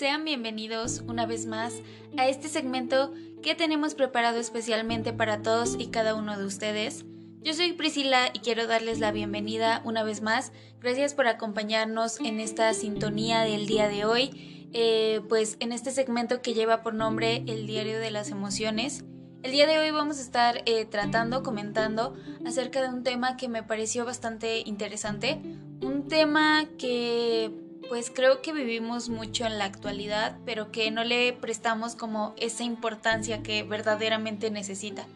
sean bienvenidos una vez más a este segmento que tenemos preparado especialmente para todos y cada uno de ustedes. Yo soy Priscila y quiero darles la bienvenida una vez más. Gracias por acompañarnos en esta sintonía del día de hoy, eh, pues en este segmento que lleva por nombre El Diario de las Emociones. El día de hoy vamos a estar eh, tratando, comentando acerca de un tema que me pareció bastante interesante, un tema que pues creo que vivimos mucho en la actualidad, pero que no le prestamos como esa importancia que verdaderamente necesita.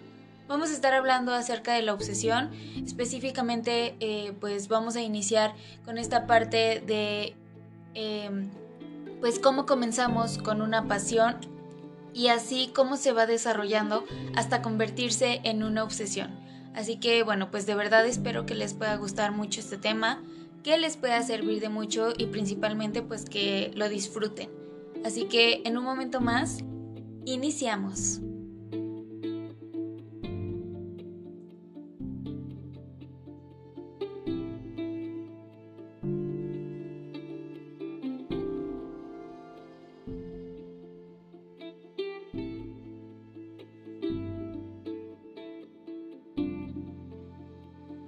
Vamos a estar hablando acerca de la obsesión, específicamente eh, pues vamos a iniciar con esta parte de em, pues cómo comenzamos con una pasión y así cómo se va desarrollando hasta convertirse en una obsesión. Así que bueno, pues de verdad espero que les pueda gustar mucho este tema, que les pueda servir de mucho y principalmente pues que lo disfruten. Así que en un momento más, iniciamos.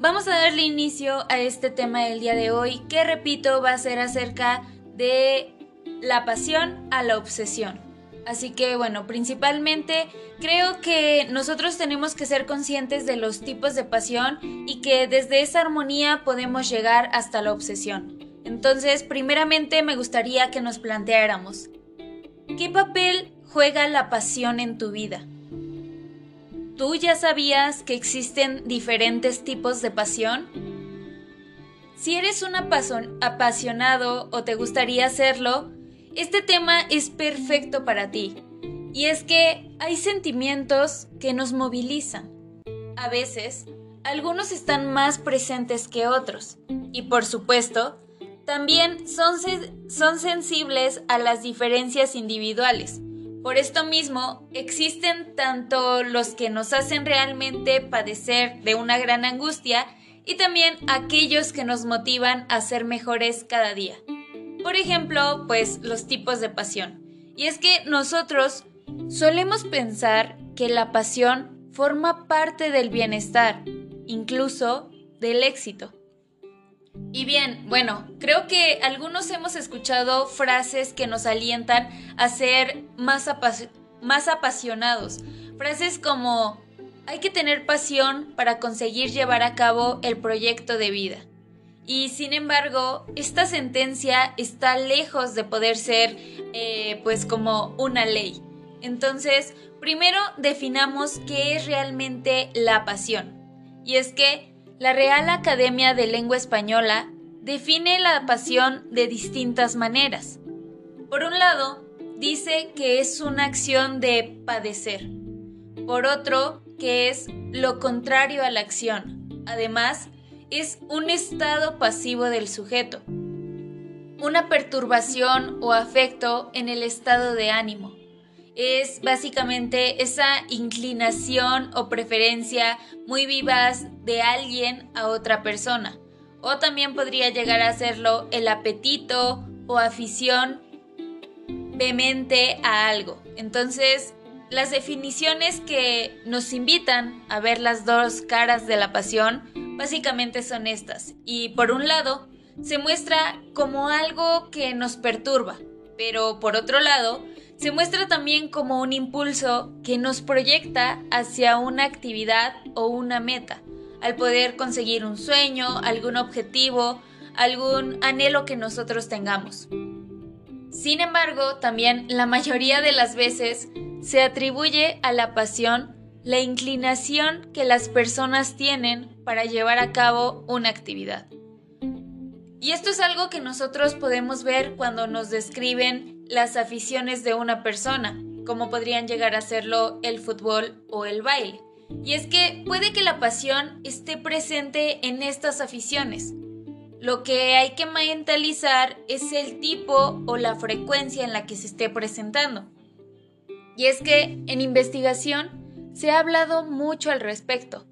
Vamos a darle inicio a este tema del día de hoy, que repito va a ser acerca de la pasión a la obsesión. Así que bueno, principalmente creo que nosotros tenemos que ser conscientes de los tipos de pasión y que desde esa armonía podemos llegar hasta la obsesión. Entonces, primeramente me gustaría que nos planteáramos, ¿qué papel juega la pasión en tu vida? ¿Tú ya sabías que existen diferentes tipos de pasión? Si eres un apasionado o te gustaría hacerlo, este tema es perfecto para ti. Y es que hay sentimientos que nos movilizan. A veces, algunos están más presentes que otros. Y por supuesto, también son, son sensibles a las diferencias individuales. Por esto mismo, existen tanto los que nos hacen realmente padecer de una gran angustia y también aquellos que nos motivan a ser mejores cada día. Por ejemplo, pues los tipos de pasión. Y es que nosotros solemos pensar que la pasión forma parte del bienestar, incluso del éxito. Y bien, bueno, creo que algunos hemos escuchado frases que nos alientan a ser más, apasionados. Frases como, hay que tener pasión para conseguir llevar a cabo el proyecto de vida. Y sin embargo, esta sentencia está lejos de poder ser eh, pues como una ley. Entonces, primero definamos qué es realmente la pasión. Y es que la Real Academia de Lengua Española define la pasión de distintas maneras. Por un lado, dice que es una acción de padecer. Por otro, que es lo contrario a la acción. Además, es un estado pasivo del sujeto. Una perturbación o afecto en el estado de ánimo es básicamente esa inclinación o preferencia muy vivaz de alguien a otra persona. O también podría llegar a serlo el apetito o afición vehemente a algo. Entonces, las definiciones que nos invitan a ver las dos caras de la pasión básicamente son estas. Y por un lado, se muestra como algo que nos perturba, pero por otro lado, se muestra también como un impulso que nos proyecta hacia una actividad o una meta, al poder conseguir un sueño, algún objetivo, algún anhelo que nosotros tengamos. Sin embargo, también la mayoría de las veces se atribuye a la pasión la inclinación que las personas tienen para llevar a cabo una actividad. Y esto es algo que nosotros podemos ver cuando nos describen las aficiones de una persona, como podrían llegar a serlo el fútbol o el baile. Y es que puede que la pasión esté presente en estas aficiones. Lo que hay que mentalizar es el tipo o la frecuencia en la que se esté presentando. Y es que en investigación se ha hablado mucho al respecto.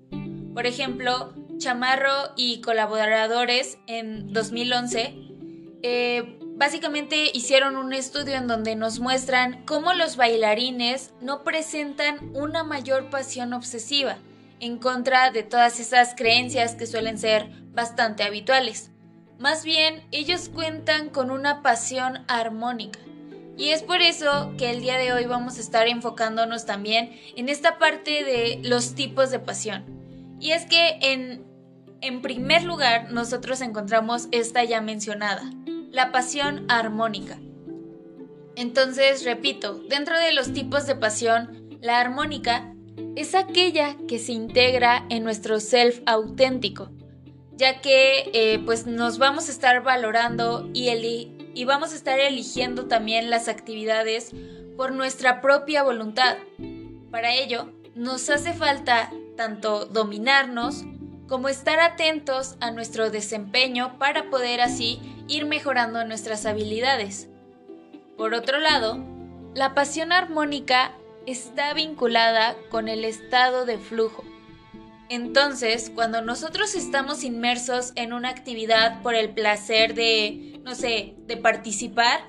Por ejemplo, Chamarro y colaboradores en 2011 eh, básicamente hicieron un estudio en donde nos muestran cómo los bailarines no presentan una mayor pasión obsesiva en contra de todas esas creencias que suelen ser bastante habituales. Más bien, ellos cuentan con una pasión armónica. Y es por eso que el día de hoy vamos a estar enfocándonos también en esta parte de los tipos de pasión. Y es que en, en primer lugar nosotros encontramos esta ya mencionada, la pasión armónica. Entonces, repito, dentro de los tipos de pasión, la armónica es aquella que se integra en nuestro self auténtico, ya que eh, pues nos vamos a estar valorando y, y vamos a estar eligiendo también las actividades por nuestra propia voluntad. Para ello, nos hace falta tanto dominarnos como estar atentos a nuestro desempeño para poder así ir mejorando nuestras habilidades. Por otro lado, la pasión armónica está vinculada con el estado de flujo. Entonces, cuando nosotros estamos inmersos en una actividad por el placer de, no sé, de participar,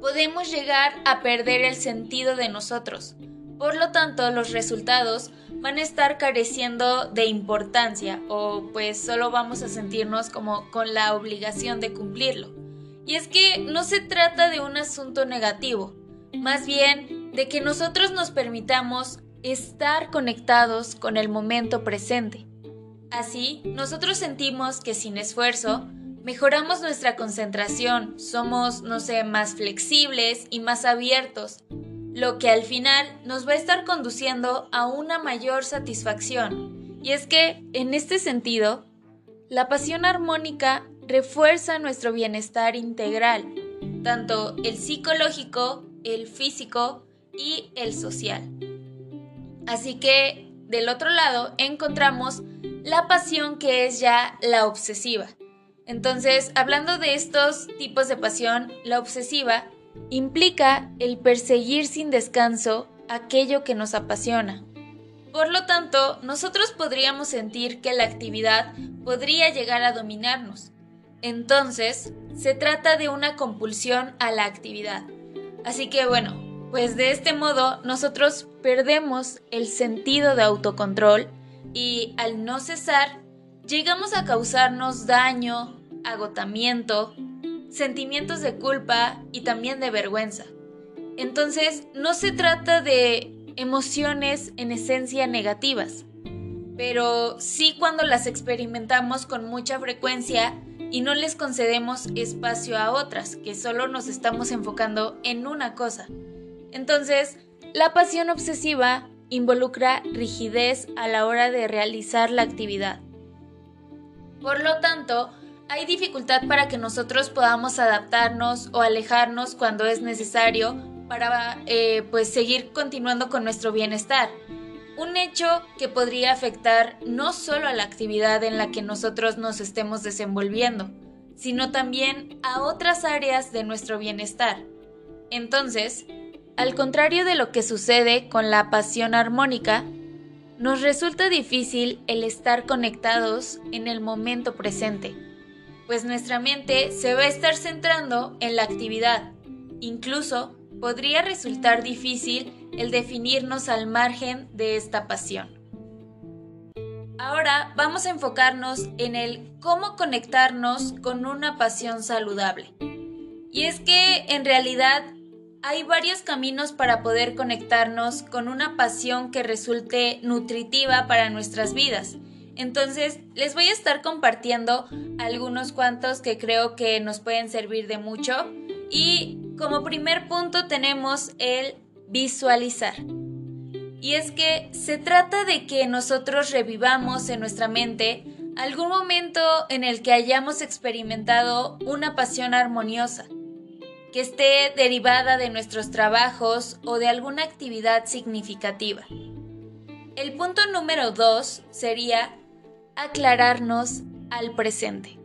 podemos llegar a perder el sentido de nosotros. Por lo tanto, los resultados van a estar careciendo de importancia o pues solo vamos a sentirnos como con la obligación de cumplirlo. Y es que no se trata de un asunto negativo, más bien de que nosotros nos permitamos estar conectados con el momento presente. Así, nosotros sentimos que sin esfuerzo, mejoramos nuestra concentración, somos, no sé, más flexibles y más abiertos, lo que al final nos va a estar conduciendo a una mayor satisfacción. Y es que, en este sentido, la pasión armónica refuerza nuestro bienestar integral, tanto el psicológico, el físico y el social. Así que, del otro lado, encontramos la pasión que es ya la obsesiva. Entonces, hablando de estos tipos de pasión, la obsesiva implica el perseguir sin descanso aquello que nos apasiona. Por lo tanto, nosotros podríamos sentir que la actividad podría llegar a dominarnos. Entonces, se trata de una compulsión a la actividad. Así que bueno, pues de este modo nosotros perdemos el sentido de autocontrol y al no cesar, llegamos a causarnos daño, agotamiento, sentimientos de culpa y también de vergüenza. Entonces, no se trata de emociones en esencia negativas, pero sí cuando las experimentamos con mucha frecuencia y no les concedemos espacio a otras, que solo nos estamos enfocando en una cosa. Entonces, la pasión obsesiva involucra rigidez a la hora de realizar la actividad. Por lo tanto, hay dificultad para que nosotros podamos adaptarnos o alejarnos cuando es necesario para eh, pues seguir continuando con nuestro bienestar. Un hecho que podría afectar no solo a la actividad en la que nosotros nos estemos desenvolviendo, sino también a otras áreas de nuestro bienestar. Entonces, al contrario de lo que sucede con la pasión armónica, nos resulta difícil el estar conectados en el momento presente pues nuestra mente se va a estar centrando en la actividad. Incluso podría resultar difícil el definirnos al margen de esta pasión. Ahora vamos a enfocarnos en el cómo conectarnos con una pasión saludable. Y es que en realidad hay varios caminos para poder conectarnos con una pasión que resulte nutritiva para nuestras vidas entonces, les voy a estar compartiendo algunos cuantos que creo que nos pueden servir de mucho. Y como primer punto tenemos el visualizar. Y es que se trata de que nosotros revivamos en nuestra mente algún momento en el que hayamos experimentado una pasión armoniosa, que esté derivada de nuestros trabajos o de alguna actividad significativa. El punto número dos sería aclararnos al presente.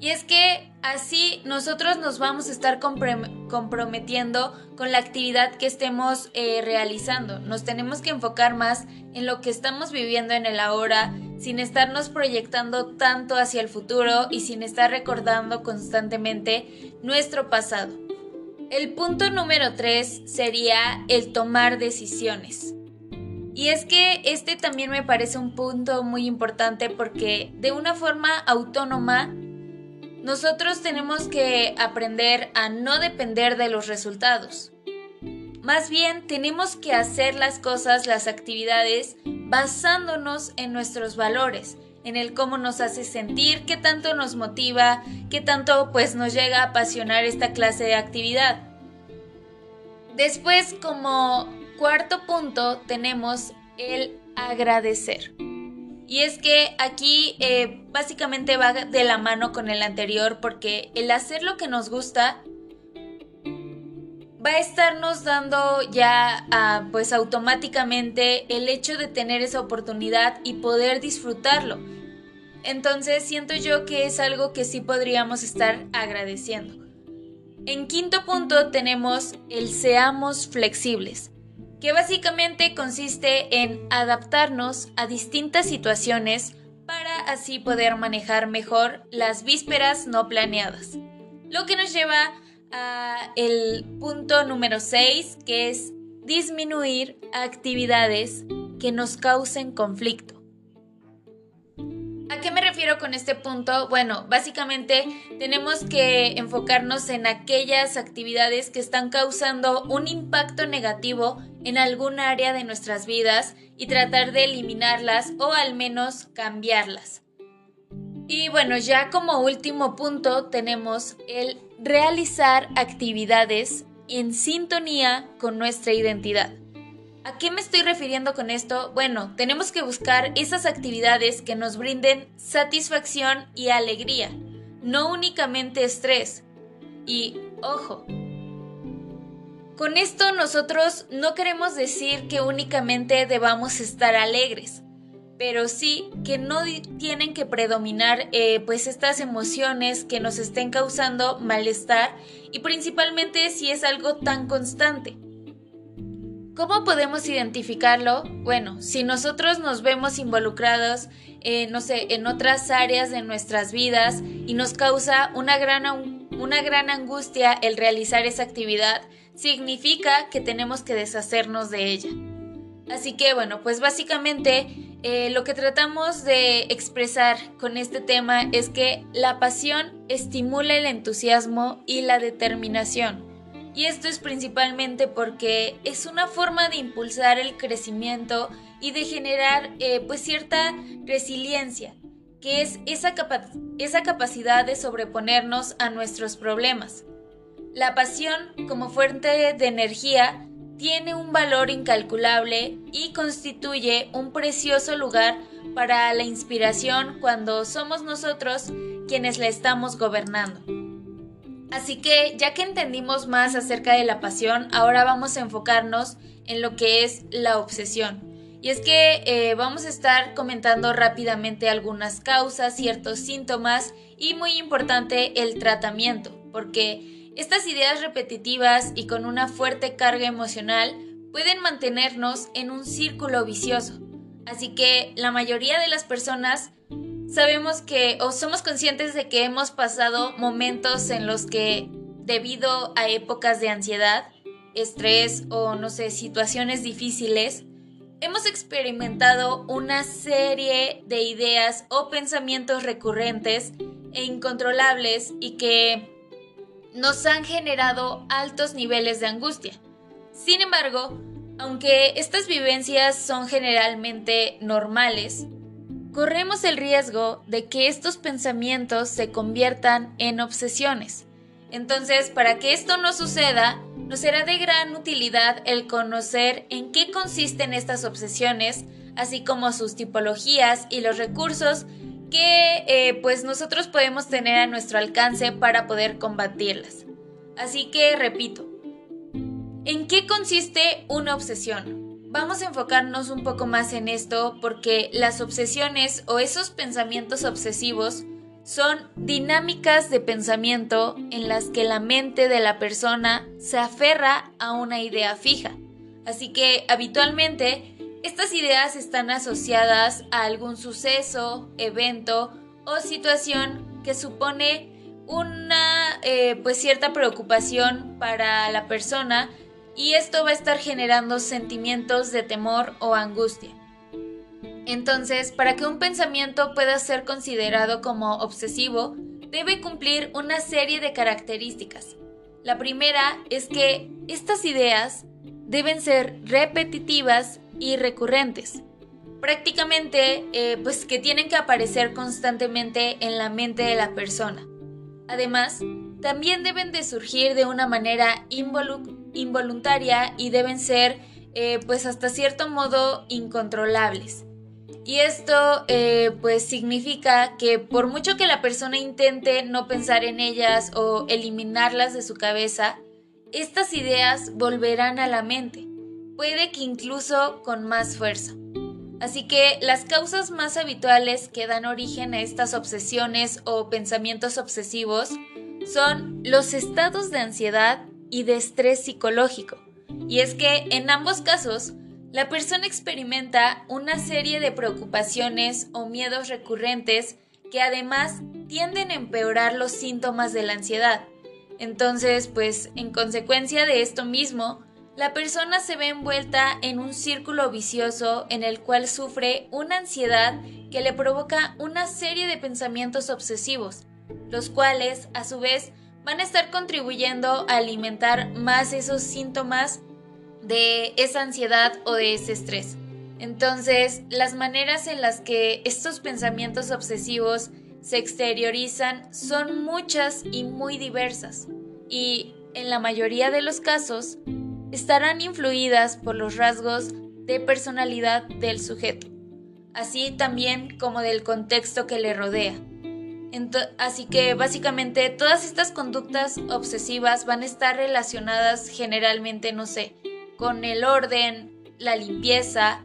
Y es que así nosotros nos vamos a estar comprometiendo con la actividad que estemos eh, realizando. Nos tenemos que enfocar más en lo que estamos viviendo en el ahora, sin estarnos proyectando tanto hacia el futuro y sin estar recordando constantemente nuestro pasado. El punto número 3 sería el tomar decisiones. Y es que este también me parece un punto muy importante porque de una forma autónoma nosotros tenemos que aprender a no depender de los resultados. Más bien tenemos que hacer las cosas, las actividades, basándonos en nuestros valores, en el cómo nos hace sentir, qué tanto nos motiva, qué tanto pues nos llega a apasionar esta clase de actividad. Después, como cuarto punto, tenemos el agradecer. Y es que aquí eh, básicamente va de la mano con el anterior porque el hacer lo que nos gusta va a estarnos dando ya ah, pues automáticamente el hecho de tener esa oportunidad y poder disfrutarlo. Entonces siento yo que es algo que sí podríamos estar agradeciendo. En quinto punto tenemos el seamos flexibles, que básicamente consiste en adaptarnos a distintas situaciones para así poder manejar mejor las vísperas no planeadas. Lo que nos lleva a el punto número 6, que es disminuir actividades que nos causen conflicto. ¿A qué me refiero con este punto? Bueno, básicamente tenemos que enfocarnos en aquellas actividades que están causando un impacto negativo en algún área de nuestras vidas y tratar de eliminarlas o al menos cambiarlas. Y bueno, ya como último punto tenemos el realizar actividades en sintonía con nuestra identidad. ¿A qué me estoy refiriendo con esto? Bueno, tenemos que buscar esas actividades que nos brinden satisfacción y alegría, no únicamente estrés. Y, ojo, con esto nosotros no queremos decir que únicamente debamos estar alegres, pero sí que no tienen que predominar eh, pues estas emociones que nos estén causando malestar y principalmente si es algo tan constante. ¿Cómo podemos identificarlo? Bueno, si nosotros nos vemos involucrados, eh, no sé, en otras áreas de nuestras vidas y nos causa una gran, una gran angustia el realizar esa actividad, significa que tenemos que deshacernos de ella. Así que bueno, pues básicamente eh, lo que tratamos de expresar con este tema es que la pasión estimula el entusiasmo y la determinación y esto es principalmente porque es una forma de impulsar el crecimiento y de generar eh, pues cierta resiliencia, que es esa, esa capacidad de sobreponernos a nuestros problemas. La pasión como fuente de energía tiene un valor incalculable y constituye un precioso lugar para la inspiración cuando somos nosotros quienes la estamos gobernando. Así que ya que entendimos más acerca de la pasión, ahora vamos a enfocarnos en lo que es la obsesión. Y es que eh, vamos a estar comentando rápidamente algunas causas, ciertos síntomas y muy importante el tratamiento, porque estas ideas repetitivas y con una fuerte carga emocional pueden mantenernos en un círculo vicioso. Así que la mayoría de las personas sabemos que o somos conscientes de que hemos pasado momentos en los que debido a épocas de ansiedad, estrés o no sé, situaciones difíciles, hemos experimentado una serie de ideas o pensamientos recurrentes e incontrolables y que nos han generado altos niveles de angustia. Sin embargo, aunque estas vivencias son generalmente normales, corremos el riesgo de que estos pensamientos se conviertan en obsesiones. Entonces, para que esto no suceda, nos será de gran utilidad el conocer en qué consisten estas obsesiones, así como sus tipologías y los recursos que eh, pues nosotros podemos tener a nuestro alcance para poder combatirlas. Así que repito, ¿en qué consiste una obsesión? Vamos a enfocarnos un poco más en esto porque las obsesiones o esos pensamientos obsesivos son dinámicas de pensamiento en las que la mente de la persona se aferra a una idea fija. Así que habitualmente estas ideas están asociadas a algún suceso, evento o situación que supone una eh, pues cierta preocupación para la persona y esto va a estar generando sentimientos de temor o angustia. Entonces, para que un pensamiento pueda ser considerado como obsesivo, debe cumplir una serie de características. La primera es que estas ideas deben ser repetitivas y recurrentes. Prácticamente, eh, pues que tienen que aparecer constantemente en la mente de la persona. Además, también deben de surgir de una manera involuntaria y deben ser, eh, pues hasta cierto modo, incontrolables. Y esto eh, pues significa que por mucho que la persona intente no pensar en ellas o eliminarlas de su cabeza, estas ideas volverán a la mente, puede que incluso con más fuerza. Así que las causas más habituales que dan origen a estas obsesiones o pensamientos obsesivos son los estados de ansiedad y de estrés psicológico. Y es que en ambos casos la persona experimenta una serie de preocupaciones o miedos recurrentes que además tienden a empeorar los síntomas de la ansiedad. Entonces, pues en consecuencia de esto mismo, la persona se ve envuelta en un círculo vicioso en el cual sufre una ansiedad que le provoca una serie de pensamientos obsesivos, los cuales, a su vez, van a estar contribuyendo a alimentar más esos síntomas de esa ansiedad o de ese estrés. Entonces, las maneras en las que estos pensamientos obsesivos se exteriorizan son muchas y muy diversas, y en la mayoría de los casos estarán influidas por los rasgos de personalidad del sujeto, así también como del contexto que le rodea. Así que básicamente todas estas conductas obsesivas van a estar relacionadas generalmente, no sé, con el orden, la limpieza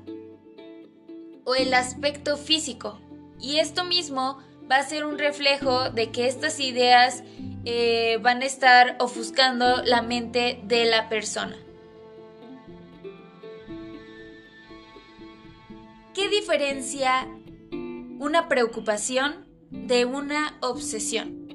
o el aspecto físico. Y esto mismo va a ser un reflejo de que estas ideas eh, van a estar ofuscando la mente de la persona. ¿Qué diferencia una preocupación de una obsesión?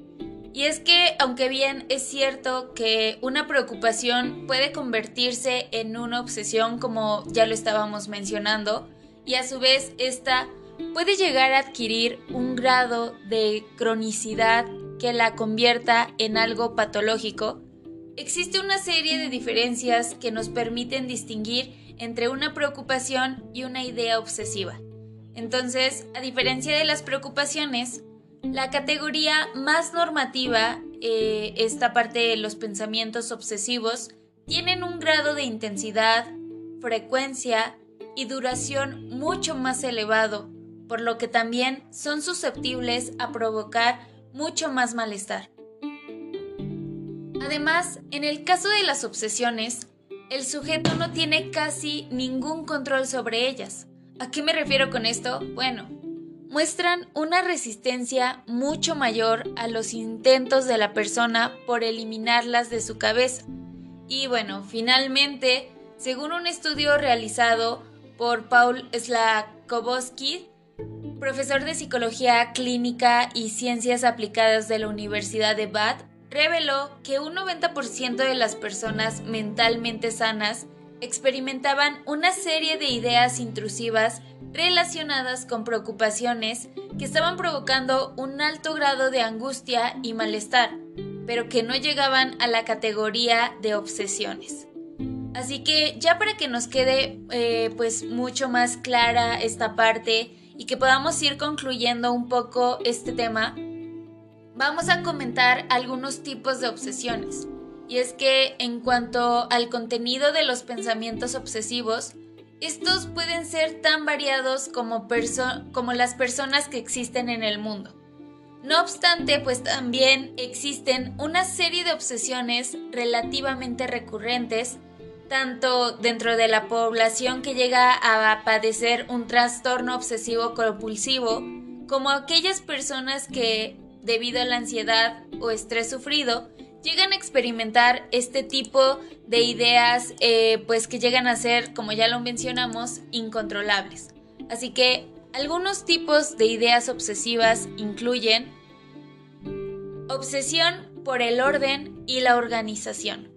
Y es que, aunque bien es cierto que una preocupación puede convertirse en una obsesión, como ya lo estábamos mencionando, y a su vez esta puede llegar a adquirir un grado de cronicidad que la convierta en algo patológico, existe una serie de diferencias que nos permiten distinguir entre una preocupación y una idea obsesiva. Entonces, a diferencia de las preocupaciones, la categoría más normativa, eh, esta parte de los pensamientos obsesivos, tienen un grado de intensidad, frecuencia y duración mucho más elevado, por lo que también son susceptibles a provocar mucho más malestar. Además, en el caso de las obsesiones, el sujeto no tiene casi ningún control sobre ellas. ¿A qué me refiero con esto? Bueno, muestran una resistencia mucho mayor a los intentos de la persona por eliminarlas de su cabeza. Y bueno, finalmente, según un estudio realizado por Paul Slakowski, profesor de psicología clínica y ciencias aplicadas de la Universidad de Bath, reveló que un 90% de las personas mentalmente sanas experimentaban una serie de ideas intrusivas relacionadas con preocupaciones que estaban provocando un alto grado de angustia y malestar, pero que no llegaban a la categoría de obsesiones. Así que ya para que nos quede eh, pues mucho más clara esta parte y que podamos ir concluyendo un poco este tema, vamos a comentar algunos tipos de obsesiones. Y es que en cuanto al contenido de los pensamientos obsesivos, estos pueden ser tan variados como, como las personas que existen en el mundo. No obstante, pues también existen una serie de obsesiones relativamente recurrentes, tanto dentro de la población que llega a padecer un trastorno obsesivo compulsivo, como aquellas personas que, debido a la ansiedad o estrés sufrido, llegan a experimentar este tipo de ideas, eh, pues que llegan a ser, como ya lo mencionamos, incontrolables. Así que algunos tipos de ideas obsesivas incluyen obsesión por el orden y la organización.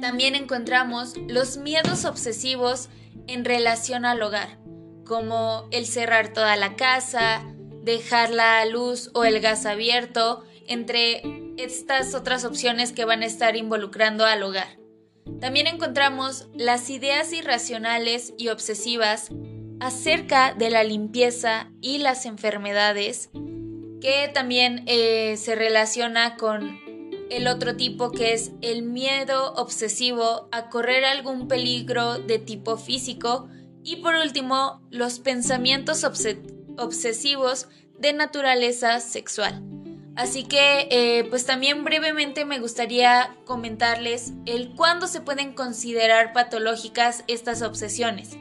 También encontramos los miedos obsesivos en relación al hogar, como el cerrar toda la casa, dejar la luz o el gas abierto, entre estas otras opciones que van a estar involucrando al hogar. También encontramos las ideas irracionales y obsesivas acerca de la limpieza y las enfermedades, que también eh, se relaciona con el otro tipo que es el miedo obsesivo a correr algún peligro de tipo físico y por último los pensamientos obsesivos de naturaleza sexual. Así que, eh, pues también brevemente me gustaría comentarles el cuándo se pueden considerar patológicas estas obsesiones.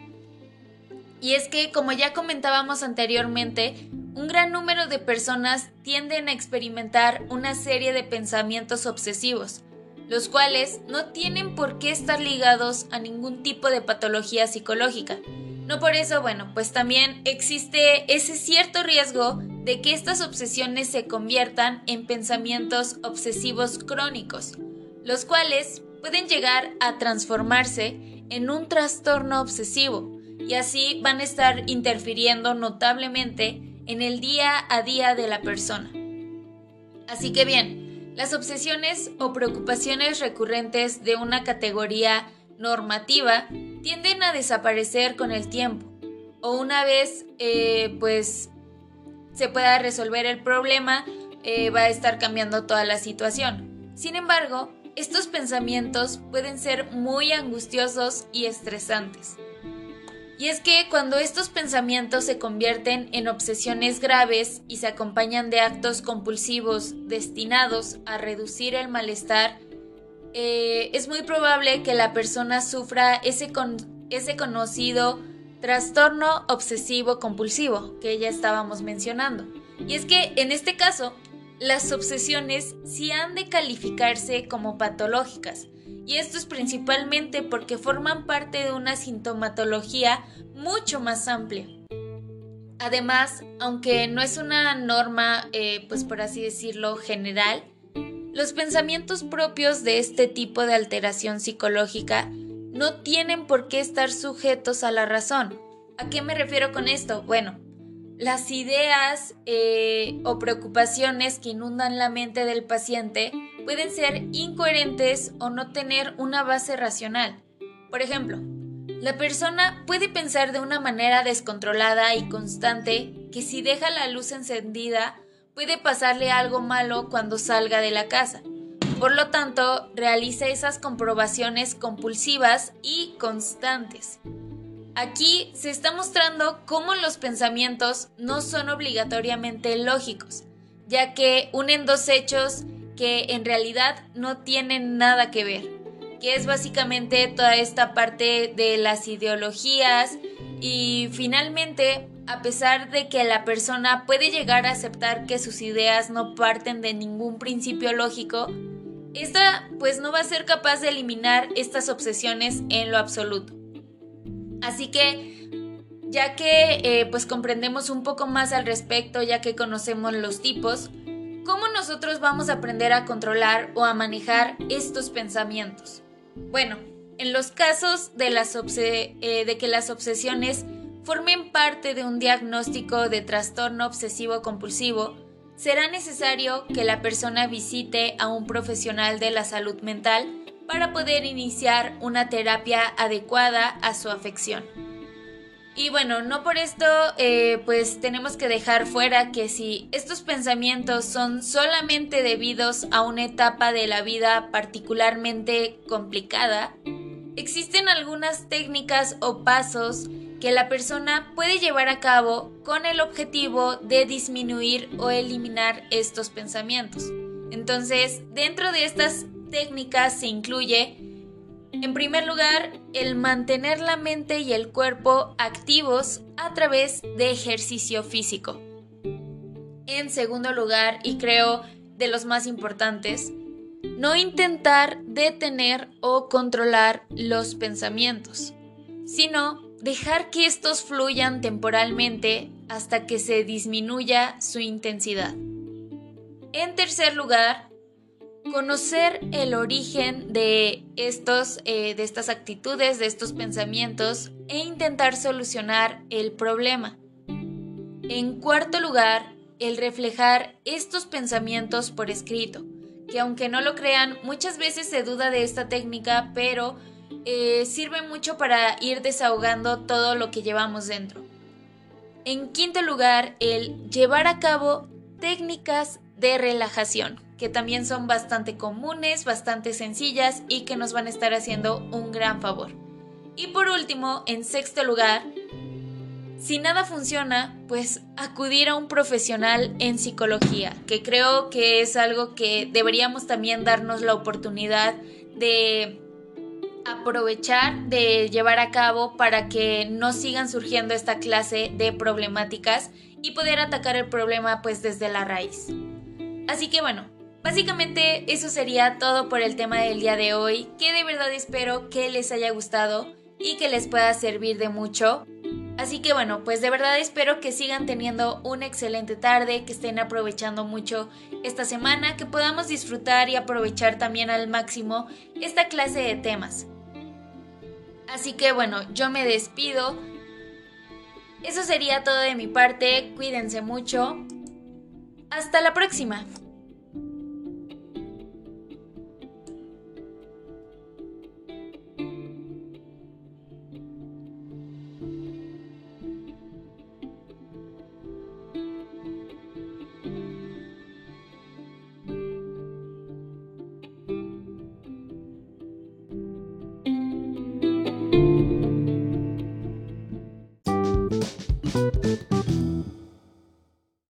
Y es que, como ya comentábamos anteriormente, un gran número de personas tienden a experimentar una serie de pensamientos obsesivos, los cuales no tienen por qué estar ligados a ningún tipo de patología psicológica. No por eso, bueno, pues también existe ese cierto riesgo de que estas obsesiones se conviertan en pensamientos obsesivos crónicos, los cuales pueden llegar a transformarse en un trastorno obsesivo y así van a estar interfiriendo notablemente en el día a día de la persona. Así que bien, las obsesiones o preocupaciones recurrentes de una categoría normativa tienden a desaparecer con el tiempo o una vez eh, pues se pueda resolver el problema, eh, va a estar cambiando toda la situación. Sin embargo, estos pensamientos pueden ser muy angustiosos y estresantes. Y es que cuando estos pensamientos se convierten en obsesiones graves y se acompañan de actos compulsivos destinados a reducir el malestar, eh, es muy probable que la persona sufra ese, ese conocido trastorno obsesivo compulsivo que ya estábamos mencionando. Y es que en este caso, las obsesiones sí han de calificarse como patológicas, y esto es principalmente porque forman parte de una sintomatología mucho más amplia. Además, aunque no es una norma, eh, pues por así decirlo, general, los pensamientos propios de este tipo de alteración psicológica no tienen por qué estar sujetos a la razón. ¿A qué me refiero con esto? Bueno, las ideas eh, o preocupaciones que inundan la mente del paciente pueden ser incoherentes o no tener una base racional. Por ejemplo, la persona puede pensar de una manera descontrolada y constante que si deja la luz encendida puede pasarle algo malo cuando salga de la casa. Por lo tanto, realiza esas comprobaciones compulsivas y constantes. Aquí se está mostrando cómo los pensamientos no son obligatoriamente lógicos, ya que unen dos hechos que en realidad no tienen nada que ver, que es básicamente toda esta parte de las ideologías y finalmente, a pesar de que la persona puede llegar a aceptar que sus ideas no parten de ningún principio lógico, esta pues no va a ser capaz de eliminar estas obsesiones en lo absoluto. Así que ya que eh, pues comprendemos un poco más al respecto, ya que conocemos los tipos, ¿cómo nosotros vamos a aprender a controlar o a manejar estos pensamientos? Bueno, en los casos de, eh, de que las obsesiones formen parte de un diagnóstico de trastorno obsesivo compulsivo, será necesario que la persona visite a un profesional de la salud mental para poder iniciar una terapia adecuada a su afección. Y bueno, no por esto eh, pues tenemos que dejar fuera que si estos pensamientos son solamente debidos a una etapa de la vida particularmente complicada, existen algunas técnicas o pasos que la persona puede llevar a cabo con el objetivo de disminuir o eliminar estos pensamientos. Entonces, dentro de estas técnicas se incluye, en primer lugar, el mantener la mente y el cuerpo activos a través de ejercicio físico. En segundo lugar, y creo de los más importantes, no intentar detener o controlar los pensamientos, sino dejar que estos fluyan temporalmente hasta que se disminuya su intensidad. En tercer lugar, conocer el origen de, estos, eh, de estas actitudes, de estos pensamientos e intentar solucionar el problema. En cuarto lugar, el reflejar estos pensamientos por escrito, que aunque no lo crean, muchas veces se duda de esta técnica, pero eh, sirve mucho para ir desahogando todo lo que llevamos dentro. En quinto lugar, el llevar a cabo técnicas de relajación, que también son bastante comunes, bastante sencillas y que nos van a estar haciendo un gran favor. Y por último, en sexto lugar, si nada funciona, pues acudir a un profesional en psicología, que creo que es algo que deberíamos también darnos la oportunidad de aprovechar, de llevar a cabo para que no sigan surgiendo esta clase de problemáticas y poder atacar el problema pues desde la raíz. Así que bueno, básicamente eso sería todo por el tema del día de hoy, que de verdad espero que les haya gustado y que les pueda servir de mucho. Así que bueno, pues de verdad espero que sigan teniendo una excelente tarde, que estén aprovechando mucho esta semana, que podamos disfrutar y aprovechar también al máximo esta clase de temas. Así que bueno, yo me despido. Eso sería todo de mi parte, cuídense mucho. Hasta la próxima.